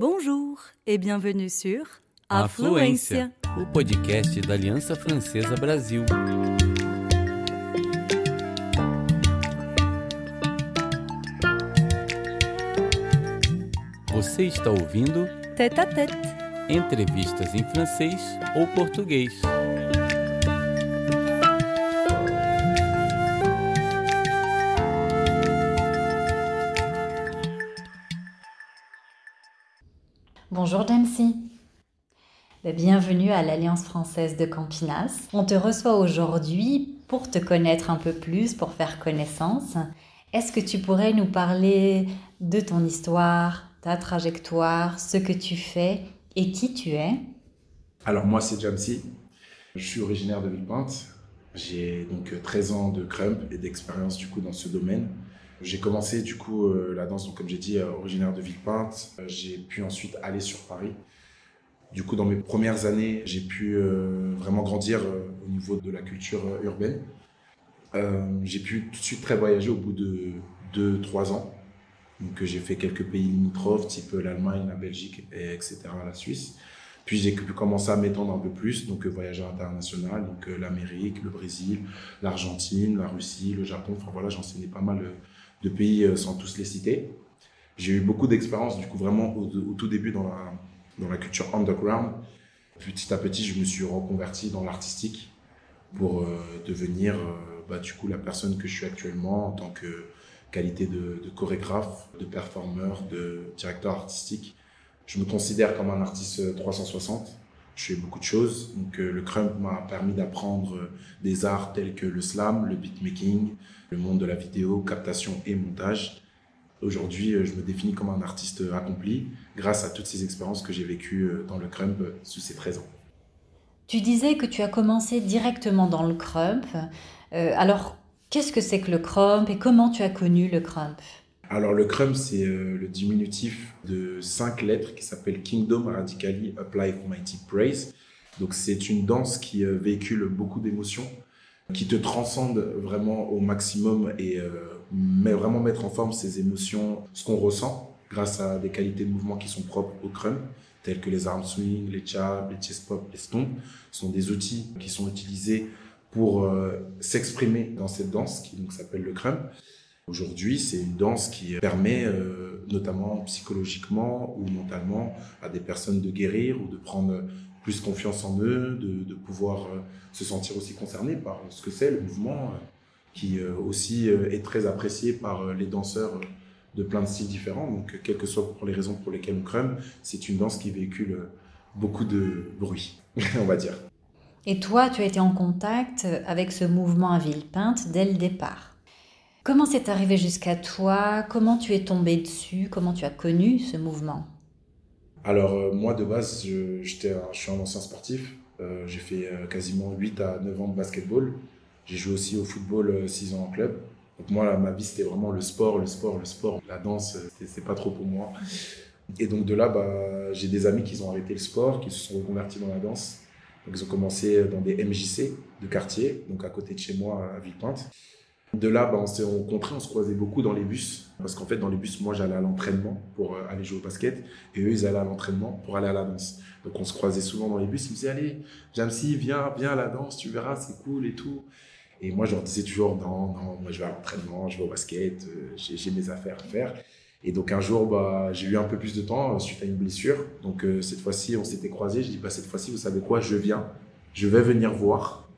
Bonjour et bienvenue sur Afluência, o podcast da Aliança Francesa Brasil. Você está ouvindo Tête à tête. entrevistas em francês ou português. Bienvenue à l'Alliance française de Campinas. On te reçoit aujourd'hui pour te connaître un peu plus, pour faire connaissance. Est-ce que tu pourrais nous parler de ton histoire, ta trajectoire, ce que tu fais et qui tu es? Alors moi c'est Jamsi, je suis originaire de Villepinte. J'ai donc 13 ans de crump et d'expérience du coup dans ce domaine. J'ai commencé du coup euh, la danse, donc comme j'ai dit, euh, originaire de Villepinte. Euh, J'ai pu ensuite aller sur Paris. Du coup, dans mes premières années, j'ai pu euh, vraiment grandir euh, au niveau de la culture euh, urbaine. J'ai pu tout de suite très voyager au bout de 2-3 ans. Donc j'ai fait quelques pays limitrophes, type l'Allemagne, la Belgique, et etc., la Suisse. Puis j'ai pu commencer à m'étendre un peu plus, donc voyageur international, donc l'Amérique, le Brésil, l'Argentine, la Russie, le Japon. Enfin voilà, j'enseignais pas mal de pays sans tous les citer. J'ai eu beaucoup d'expérience, du coup, vraiment au, au tout début dans la, dans la culture underground. Petit à petit, je me suis reconverti dans l'artistique pour euh, devenir, euh, bah, du coup, la personne que je suis actuellement en tant que qualité de, chorégraphe, de performeur, de directeur artistique. Je me considère comme un artiste euh, 360. Je fais beaucoup de choses. Donc, euh, le crump m'a permis d'apprendre euh, des arts tels que le slam, le beatmaking, le monde de la vidéo, captation et montage. Aujourd'hui, euh, je me définis comme un artiste accompli grâce à toutes ces expériences que j'ai vécues euh, dans le crump euh, sous ces 13 ans. Tu disais que tu as commencé directement dans le crump. Euh, alors, qu'est-ce que c'est que le crump et comment tu as connu le crump? Alors, le crump, c'est euh, le diminutif de cinq lettres qui s'appelle Kingdom Radically Apply Mighty Praise. Donc, c'est une danse qui euh, véhicule beaucoup d'émotions, qui te transcende vraiment au maximum et euh, met, vraiment mettre en forme ces émotions, ce qu'on ressent, grâce à des qualités de mouvement qui sont propres au crump, telles que les arm swing, les jabs, les chest pop, les stompes. Ce sont des outils qui sont utilisés pour euh, s'exprimer dans cette danse qui donc s'appelle le crump. Aujourd'hui, c'est une danse qui permet, euh, notamment psychologiquement ou mentalement, à des personnes de guérir ou de prendre plus confiance en eux, de, pouvoir euh, se sentir aussi concernés par ce que c'est le mouvement, qui euh, aussi euh, est très apprécié par euh, les danseurs de plein de styles différents. Donc, quelles que soient pour les raisons pour lesquelles on crump, c'est une danse qui véhicule beaucoup de bruit, on va dire. Et toi, tu as été en contact avec ce mouvement à Villepinte dès le départ. Comment c'est arrivé jusqu'à toi? Comment tu es tombé dessus? Comment tu as connu ce mouvement? Alors, euh, moi, de base, je, j'étais un- je suis un ancien sportif. Euh, j'ai fait euh, quasiment 8 à 9 ans de basketball. J'ai joué aussi au football 6 ans en club. Donc, moi, là, ma vie, c'était vraiment le sport, le sport, le sport. La danse, euh, c'est pas trop pour moi. Et donc, de là, bah, j'ai des amis qui ont arrêté le sport, qui se sont reconvertis dans la danse. Donc, ils ont commencé dans des MJC de quartier, donc à côté de chez moi, à Villepinte. De là, bah, on s'est rencontrés, on se croisait beaucoup dans les bus. Parce qu'en fait, dans les bus, moi, j'allais à l'entraînement pour euh, aller jouer au basket. Et eux, ils allaient à l'entraînement pour aller à la danse. Donc, on se croisait souvent dans les bus. Ils me disaient, allez, Jamsi, viens, viens à la danse, tu verras, c'est cool et tout. Et moi, je leur disais toujours, non, non, moi, je vais à l'entraînement, je vais au basket, euh, j'ai mes affaires à faire. Et donc, un jour, bah, j'ai eu un peu plus de temps euh, suite à une blessure. Donc, euh, cette fois-ci, on s'était croisés. Je dis, bah, cette fois-ci, vous savez quoi, je viens. Je vais venir voir.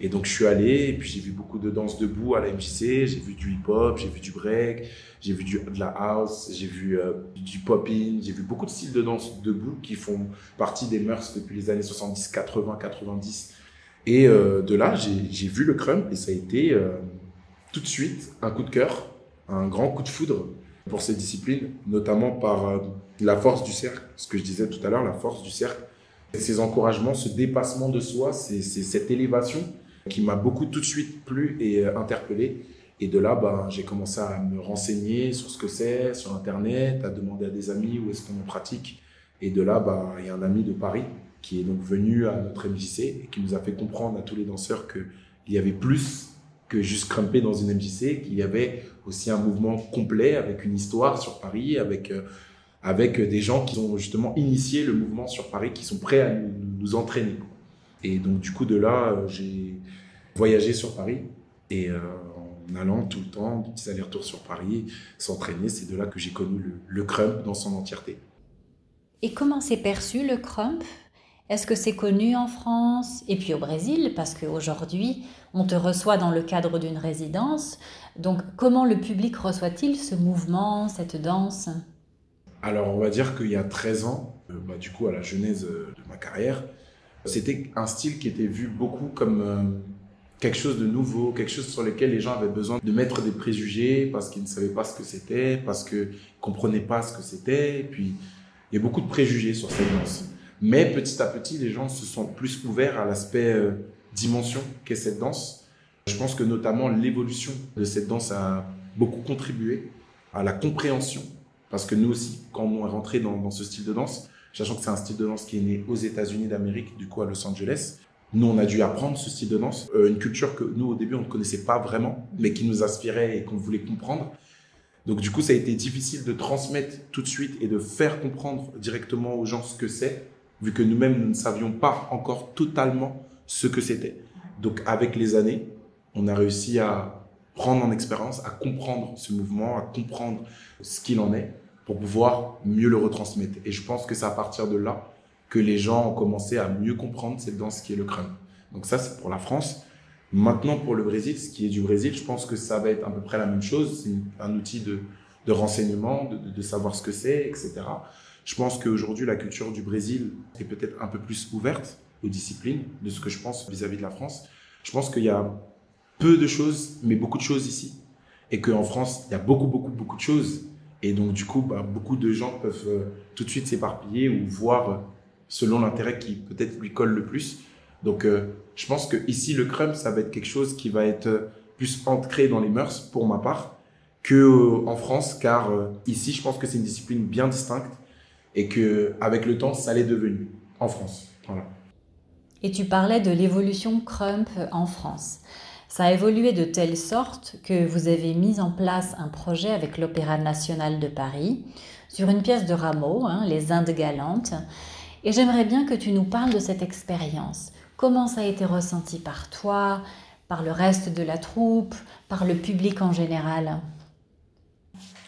Et donc, je suis allé, et puis j'ai vu beaucoup de danse debout à la MJC. J'ai vu du hip-hop, j'ai vu du break, j'ai vu de la house, j'ai vu euh, du pop-in, j'ai vu beaucoup de styles de danse debout qui font partie des mœurs depuis les années 70, 80, 90. Et euh, de là, j'ai vu le crump et ça a été euh, tout de suite un coup de cœur, un grand coup de foudre pour ces disciplines, notamment par euh, la force du cercle, ce que je disais tout à l'heure, la force du cercle, ces encouragements, ce dépassement de soi, cette élévation qui m'a beaucoup tout de suite plu et interpellé. Et de là, ben, j'ai commencé à me renseigner sur ce que c'est, sur Internet, à demander à des amis où est-ce qu'on en pratique. Et de là, ben, il y a un ami de Paris qui est donc venu à notre MJC et qui nous a fait comprendre à tous les danseurs qu'il y avait plus que juste crumper dans une MJC, qu'il y avait aussi un mouvement complet avec une histoire sur Paris, avec, euh, avec des gens qui ont justement initié le mouvement sur Paris, qui sont prêts à nous, entraîner. Et donc du coup de là, euh, j'ai voyagé sur Paris et euh, en allant tout le temps, des petits allers-retours sur Paris, s'entraîner, c'est de là que j'ai connu le, le crump dans son entièreté. Et comment s'est perçu le crump? Est-ce que c'est connu en France? Et puis au Brésil Parce qu'aujourd'hui, on te reçoit dans le cadre d'une résidence. Donc, comment le public reçoit-il ce mouvement, cette danse? Alors, on va dire qu'il y a 13 ans, euh, bah, du coup, à la genèse euh, de ma carrière, c'était un style qui était vu beaucoup comme euh, quelque chose de nouveau, quelque chose sur lequel les gens avaient besoin de mettre des préjugés parce qu'ils ne savaient pas ce que c'était, parce qu'ils ne comprenaient pas ce que c'était. Et puis, il y a beaucoup de préjugés sur cette danse. Mais petit à petit, les gens se sont plus ouverts à l'aspect euh, dimension qu'est cette danse. Je pense que notamment l'évolution de cette danse a beaucoup contribué à la compréhension. Parce que nous aussi, quand on est rentré dans, ce style de danse, sachant que c'est un style de danse qui est né aux États-Unis d'Amérique, du coup à Los Angeles, nous, on a dû apprendre ce style de danse, euh, une culture que nous, au début, on ne connaissait pas vraiment, mais qui nous inspirait et qu'on voulait comprendre. Donc, du coup, ça a été difficile de transmettre tout de suite et de faire comprendre directement aux gens ce que c'est vu que nous-mêmes, nous ne savions pas encore totalement ce que c'était. Donc, avec les années, on a réussi à prendre en expérience, à comprendre ce mouvement, à comprendre ce qu'il en est, pour pouvoir mieux le retransmettre. Et je pense que c'est à partir de là que les gens ont commencé à mieux comprendre cette danse qui est le crâne. Donc ça, c'est pour la France. Maintenant, pour le Brésil, ce qui est du Brésil, je pense que ça va être à peu près la même chose. C'est un outil de, renseignement, de, savoir ce que c'est, etc. Je pense qu'aujourd'hui, la culture du Brésil est peut-être un peu plus ouverte aux disciplines de ce que je pense vis-à-vis de la France. Je pense qu'il y a peu de choses, mais beaucoup de choses ici. Et qu'en France, il y a beaucoup, beaucoup, beaucoup de choses. Et donc, du coup, bah, beaucoup de gens peuvent euh, tout de suite s'éparpiller ou voir euh, selon l'intérêt qui peut-être lui colle le plus. Donc, euh, je pense que ici, le crump, ça va être quelque chose qui va être plus ancré dans les mœurs, pour ma part, que en France, car ici, je pense que c'est une discipline bien distincte et que avec le temps, ça l'est devenu en France. Et tu parlais de l'évolution Crump en France. Ça a évolué de telle sorte que vous avez mis en place un projet avec l'Opéra national de Paris sur une pièce de Rameau, hein, Les Indes galantes. Et j'aimerais bien que tu nous parles de cette expérience. Comment ça a été ressenti par toi, par le reste de la troupe, par le public en général?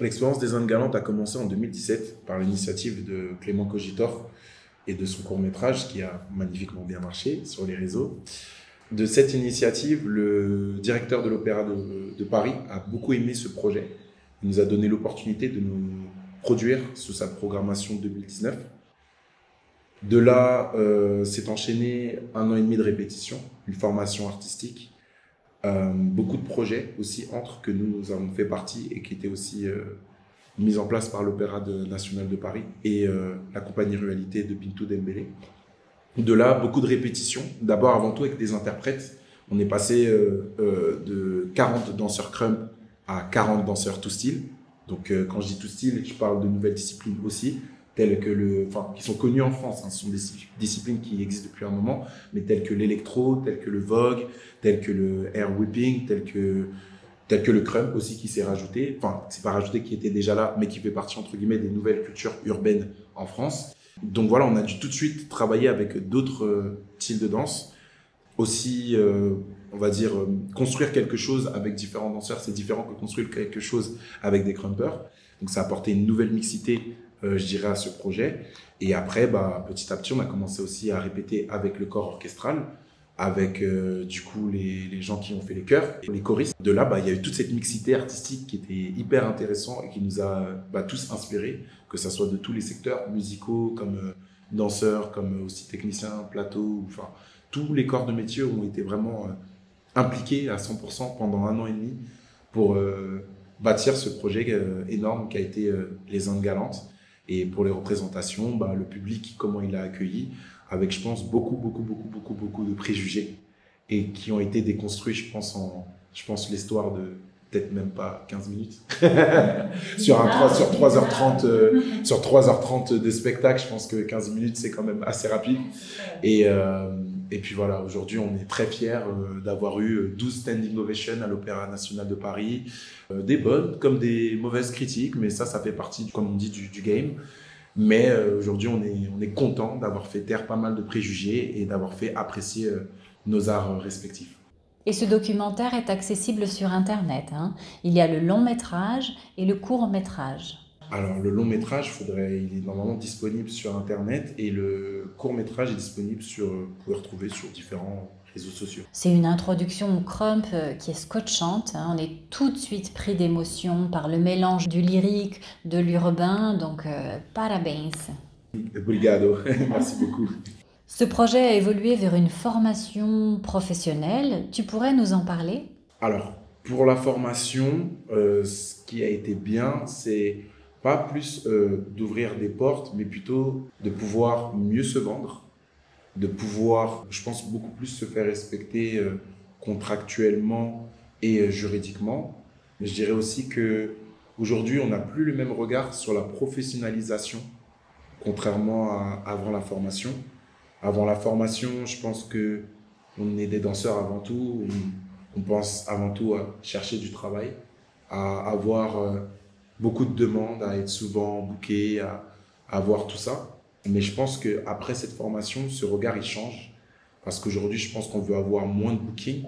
L'expérience des Indes galantes a commencé en 2017 par l'initiative de Clément Cogitor et de son court métrage qui a magnifiquement bien marché sur les réseaux. De cette initiative, le directeur de l'Opéra de, Paris a beaucoup aimé ce projet. Il nous a donné l'opportunité de nous produire sous sa programmation 2019. De là, euh, s'est enchaîné un an et demi de répétition, une formation artistique, euh, beaucoup de projets aussi entre que nous, avons fait partie et qui étaient aussi euh, mis en place par l'Opéra national de Paris et euh, la compagnie Réalité de Pinto Dembélé. De là, beaucoup de répétitions. D'abord, avant tout, avec des interprètes. On est passé de 40 danseurs crump à 40 danseurs tout style. Donc, quand je dis tout style, je parle de nouvelles disciplines aussi telles que le, enfin, qui sont connues en France. Hein. Ce sont des disciplines qui existent depuis un moment, mais telles que l'électro, telles que le vogue, telles que le air whipping, telles que, tel que le crump aussi qui s'est rajouté. Enfin, c'est pas rajouté, qui était déjà là, mais qui fait partie entre guillemets des nouvelles cultures urbaines en France. Donc voilà, on a dû tout de suite travailler avec d'autres euh, styles de danse. Aussi, euh, on va dire, euh, construire quelque chose avec différents danseurs, c'est différent que construire quelque chose avec des crumpers. Donc ça a apporté une nouvelle mixité je dirais, à ce projet. Et après, bah, petit à petit, on a commencé aussi à répéter avec le corps orchestral, avec euh, du coup les, gens qui ont fait les chœurs, les choristes. De là, bah, il y a eu toute cette mixité artistique qui était hyper intéressant et qui nous a bah, tous inspirés, que ce soit de tous les secteurs musicaux, comme euh, danseurs, comme aussi techniciens, plateau, enfin tous les corps de métier ont été vraiment impliqués à 100% pendant un an et demi pour bâtir ce projet énorme qui a été les Indes Galantes et pour les représentations, bah, le public, comment il a accueilli, avec, je pense, beaucoup, beaucoup, beaucoup, beaucoup, beaucoup de préjugés et qui ont été déconstruits, je pense, en, je pense, l'histoire de peut-être même pas 15 minutes. sur un 3, sur 3h30, euh, sur 3h30 de spectacle, je pense que 15 minutes, c'est quand même assez rapide. Et, euh, et puis voilà, aujourd'hui, on est très fiers d'avoir eu 12 standing ovations à l'Opéra National de Paris. des bonnes comme des mauvaises critiques, mais ça, ça fait partie, comme on dit, du, du game. Mais aujourd'hui, on est, on est content d'avoir fait taire pas mal de préjugés et d'avoir fait apprécier nos arts respectifs. Et ce documentaire est accessible sur Internet. Hein. Il y a le long métrage et le court métrage. Alors le long métrage, faudrait, il est normalement disponible sur Internet et le court métrage est disponible sur, vous pouvez retrouver sur différents réseaux sociaux. C'est une introduction au Crump euh, qui est scotchante. Hein. On est tout de suite pris d'émotion par le mélange du lyrique, de l'urbain. Donc euh, parabéns. Obrigado, merci beaucoup. Ce projet a évolué vers une formation professionnelle. Tu pourrais nous en parler? Alors, pour la formation, euh, ce qui a été bien, c'est pas plus euh, d'ouvrir des portes, mais plutôt de pouvoir mieux se vendre, de pouvoir, je pense, beaucoup plus se faire respecter euh, contractuellement et juridiquement. Mais je dirais aussi que aujourd'hui, on n'a plus le même regard sur la professionnalisation, contrairement à avant la formation avant la formation, je pense que on est des danseurs avant tout. On, pense avant tout à chercher du travail, à avoir euh, beaucoup de demandes, à être souvent booké, à, avoir tout ça. Mais je pense que après cette formation, ce regard il change parce qu'aujourd'hui, je pense qu'on veut avoir moins de booking,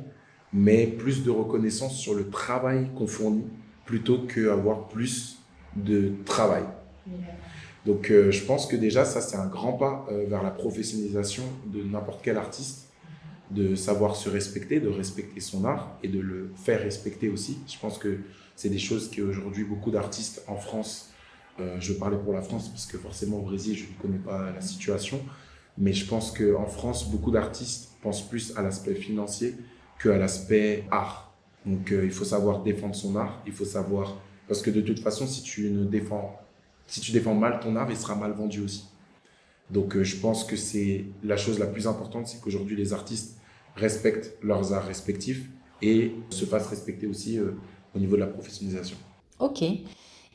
mais plus de reconnaissance sur le travail qu'on fournit plutôt qu'avoir plus de travail. Donc euh, je pense que déjà ça c'est un grand pas euh, vers la professionnalisation de n'importe quel artiste, de savoir se respecter, de respecter son art et de le faire respecter aussi. Je pense que c'est des choses qu'aujourd'hui beaucoup d'artistes en France, euh, je parlais pour la France parce que forcément au Brésil je ne connais pas la situation, mais je pense qu'en France beaucoup d'artistes pensent plus à l'aspect financier qu'à l'aspect art. Donc il faut savoir défendre son art, il faut savoir parce que de toute façon si tu ne défends si tu défends mal ton art, il sera mal vendu aussi. Donc euh, je pense que c'est la chose la plus importante, c'est qu'aujourd'hui les artistes respectent leurs arts respectifs et se fassent respecter aussi euh, au niveau de la professionnalisation. Ok.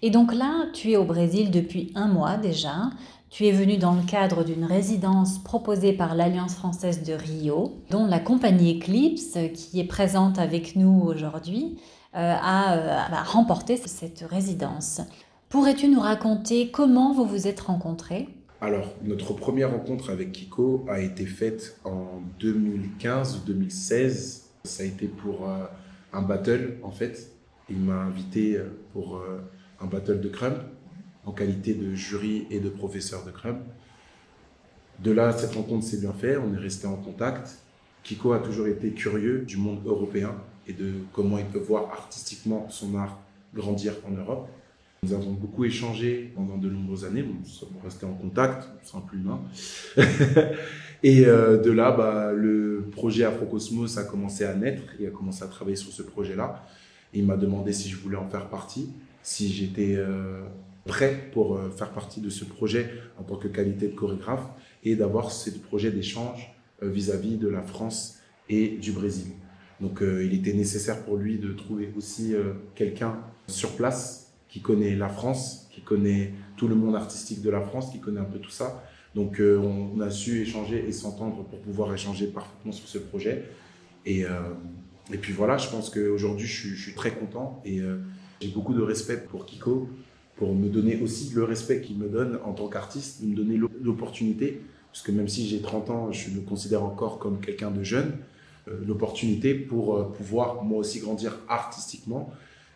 Et donc là, tu es au Brésil depuis un mois déjà. Tu es venu dans le cadre d'une résidence proposée par l'Alliance française de Rio, dont la compagnie Eclipse, qui est présente avec nous aujourd'hui, euh, a, a remporté cette résidence. Pourrais-tu nous raconter comment vous vous êtes rencontrés? Alors, notre première rencontre avec Kiko a été faite en 2015 ou 2016. Ça a été pour euh, un battle, en fait. Il m'a invité euh, pour euh, un battle de crumb, en qualité de jury et de professeur de crumb. De là, cette rencontre s'est bien faite, on est resté en contact. Kiko a toujours été curieux du monde européen et de comment il peut voir artistiquement son art grandir en Europe. Nous avons beaucoup échangé pendant de nombreuses années, nous sommes restés en contact, sans plus humain. et euh, de là, bah, le projet Afrocosmos a commencé à naître, il a commencé à travailler sur ce projet-là. Il m'a demandé si je voulais en faire partie, si j'étais euh, prêt pour euh, faire partie de ce projet en tant que qualité de chorégraphe et d'avoir ce projet d'échange vis-à-vis de la France et du Brésil. Donc il était nécessaire pour lui de trouver aussi quelqu'un sur place qui connaît la France, qui connaît tout le monde artistique de la France, qui connaît un peu tout ça. Donc euh, on, a su échanger et s'entendre pour pouvoir échanger parfaitement sur ce projet. Et, euh, puis voilà, je pense qu'aujourd'hui je, je, suis très content et euh, j'ai beaucoup de respect pour Kiko, pour me donner aussi le respect qu'il me donne en tant qu'artiste, de me donner l'opportunité, parce que même si j'ai 30 ans, je me considère encore comme quelqu'un de jeune, l'opportunité pour pouvoir moi aussi grandir artistiquement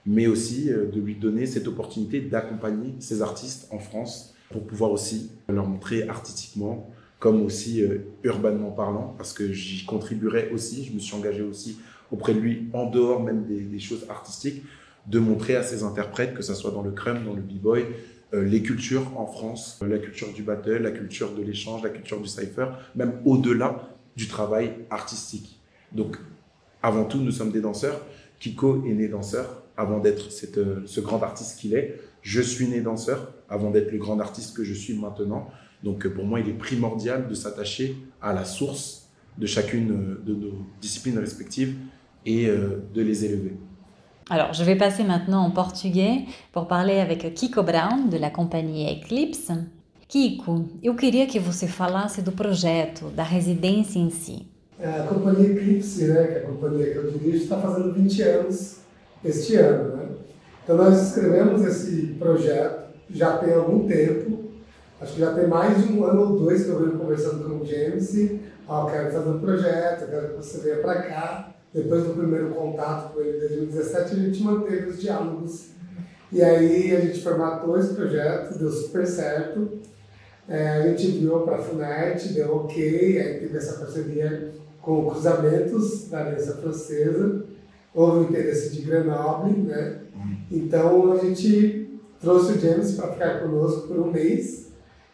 mais aussi euh, de lui donner cette opportunité d'accompagner ces artistes en France pour pouvoir aussi leur montrer artistiquement comme aussi euh, urbanement parlant, parce que j'y contribuerai aussi, je me suis engagé aussi auprès de lui, en dehors même des, choses artistiques, de montrer à ses interprètes, que ce soit dans le crème, dans le b-boy, euh, les cultures en France, la culture du battle, la culture de l'échange, la culture du cypher, même au-delà du travail artistique. Donc, avant tout, nous sommes des danseurs. Kiko est né danseur, avant d'être euh, ce grand artiste qu'il est. Je suis né danseur avant d'être le grand artiste que je suis maintenant. Donc euh, pour moi, il est primordial de s'attacher à la source de chacune euh, de nos disciplines respectives et de les élever. Alors, je vais passer maintenant en portugais pour parler avec Kiko Brown, de la companhia Eclipse. Kiko, eu queria que você falasse do projeto, da residência em si. A companhia Eclipse, né, que é a companhia que eu dirijo, está fazendo 20 anos este ano. Né? Então nós escrevemos esse projeto já tem algum tempo, acho que já tem mais de um ano ou dois que eu venho conversando com o James, ó, oh, quero fazer um projeto, quero que você venha para cá. Depois do primeiro contato com ele em 2017, a gente manteve os diálogos. E aí a gente formatou esse projeto, deu super certo. É, a gente enviou para a FUNET, deu ok, aí teve essa parceria com cruzamentos da Aliança Francesa, houve o interesse de Grenoble, né? Então a gente trouxe o James para ficar conosco por um mês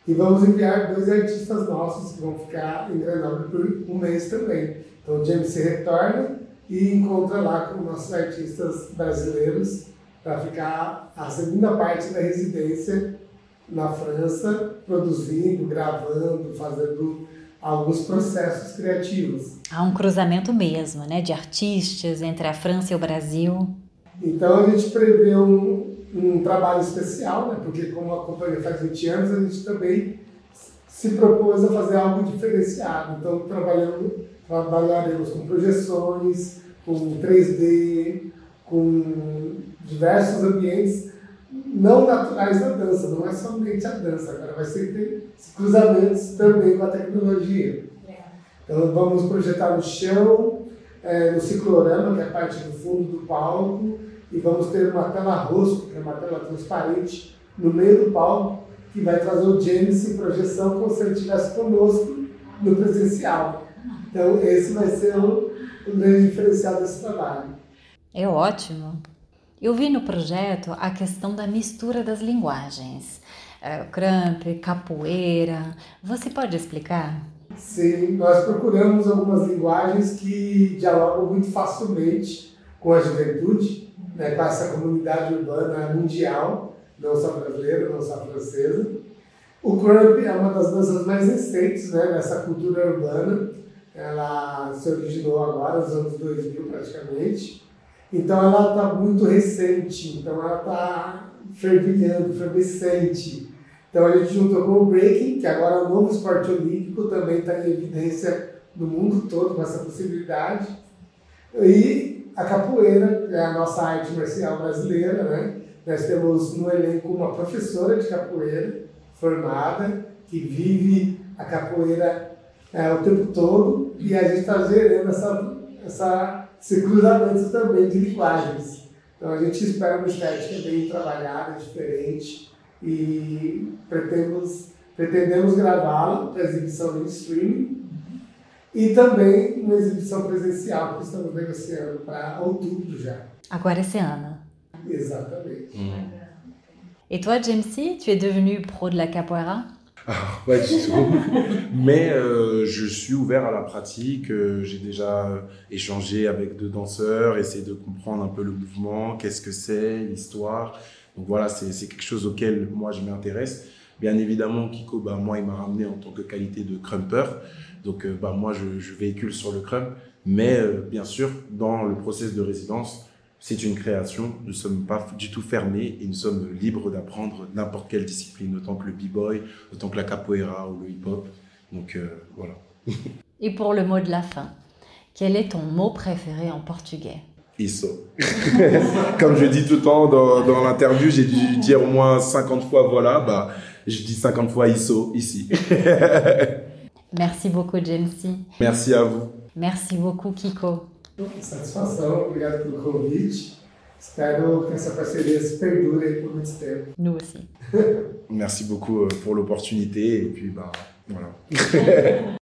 e vamos enviar dois artistas nossos que vão ficar em Grenoble por um mês também. Então o James se retorna e encontra lá com nossos artistas brasileiros para ficar a segunda parte da residência na França, produzindo, gravando, fazendo alguns processos criativos. Há um cruzamento mesmo, né, de artistas entre a França e o Brasil. Então a gente prevê um, um trabalho especial, né, porque como a companhia faz 20 anos, a gente também se propôs a fazer algo diferenciado. Então trabalhamos, trabalharemos com projeções, com 3D, com diversos ambientes não naturais da dança, não é somente a dança, agora vai ser ter cruzamentos também com a tecnologia. Então vamos projetar no chão, é, no ciclorama, que é a parte do fundo do palco, e vamos ter uma tela rosto, que é uma tela transparente, no meio do palco, que vai trazer o James em projeção como se ele estivesse conosco no presencial. Então esse vai ser o, o grande diferencial desse trabalho. É ótimo. Eu vi no projeto a questão da mistura das linguagens. É, cramp, capoeira. Você pode explicar? Sim, nós procuramos algumas linguagens que dialogam muito facilmente com a juventude, né, com essa comunidade urbana mundial, não só brasileira, não só francesa. O Crump é uma das danças mais recentes né, dessa cultura urbana. Ela se originou agora, nos anos 2000 praticamente. Então ela está muito recente, então ela está fervilhando, efervescente. Então a gente juntou com o breaking, que agora é um novo esporte olímpico, também está em evidência no mundo todo com essa possibilidade. E a capoeira, que é a nossa arte marcial brasileira, né? Nós temos no elenco uma professora de capoeira formada, que vive a capoeira é, o tempo todo, e a gente está gerando essa, essa esse cruzamento também de linguagens. Então a gente espera uma estética bem trabalhada, diferente e pretendemos, pretendemos gravá-la para exibição no streaming e também uma exibição presencial que estamos negociando para outubro já. Agora esse ano. Exatamente. Hum. Et toi, Jamesy, tu es devenu pro de la capoeira ah, pas du tout. Mais euh, je suis ouvert à la pratique. Euh, j'ai déjà échangé avec deux danseurs, essayé de comprendre un peu le mouvement, qu'est-ce que c'est, l'histoire. Donc voilà, c'est quelque chose auquel moi je m'intéresse. Bien évidemment, Kiko, bah, moi, il m'a ramené en tant que qualité de crumper. Donc euh, bah, moi, je, je, véhicule sur le crump. Mais bien sûr, dans le process de résidence, c'est une création. Nous ne sommes pas du tout fermés et nous sommes libres d'apprendre n'importe quelle discipline, autant que le b-boy, autant que la capoeira ou le hip-hop. Donc euh, voilà. et pour le mot de la fin, quel est ton mot préféré en portugais? Isso. Comme je dis tout le temps dans, dans l'interview, j'ai dû dire au moins 50 fois voilà, bah, je dis 50 fois isso ici. Merci beaucoup, Jamesy. Merci à vous. Merci beaucoup, Kiko. Satisfação, obrigado pelo convite. Espero que essa parceria se perdure por muito tempo. Nous aussi. Merci beaucoup euh, pour l'opportunité et puis bah voilà.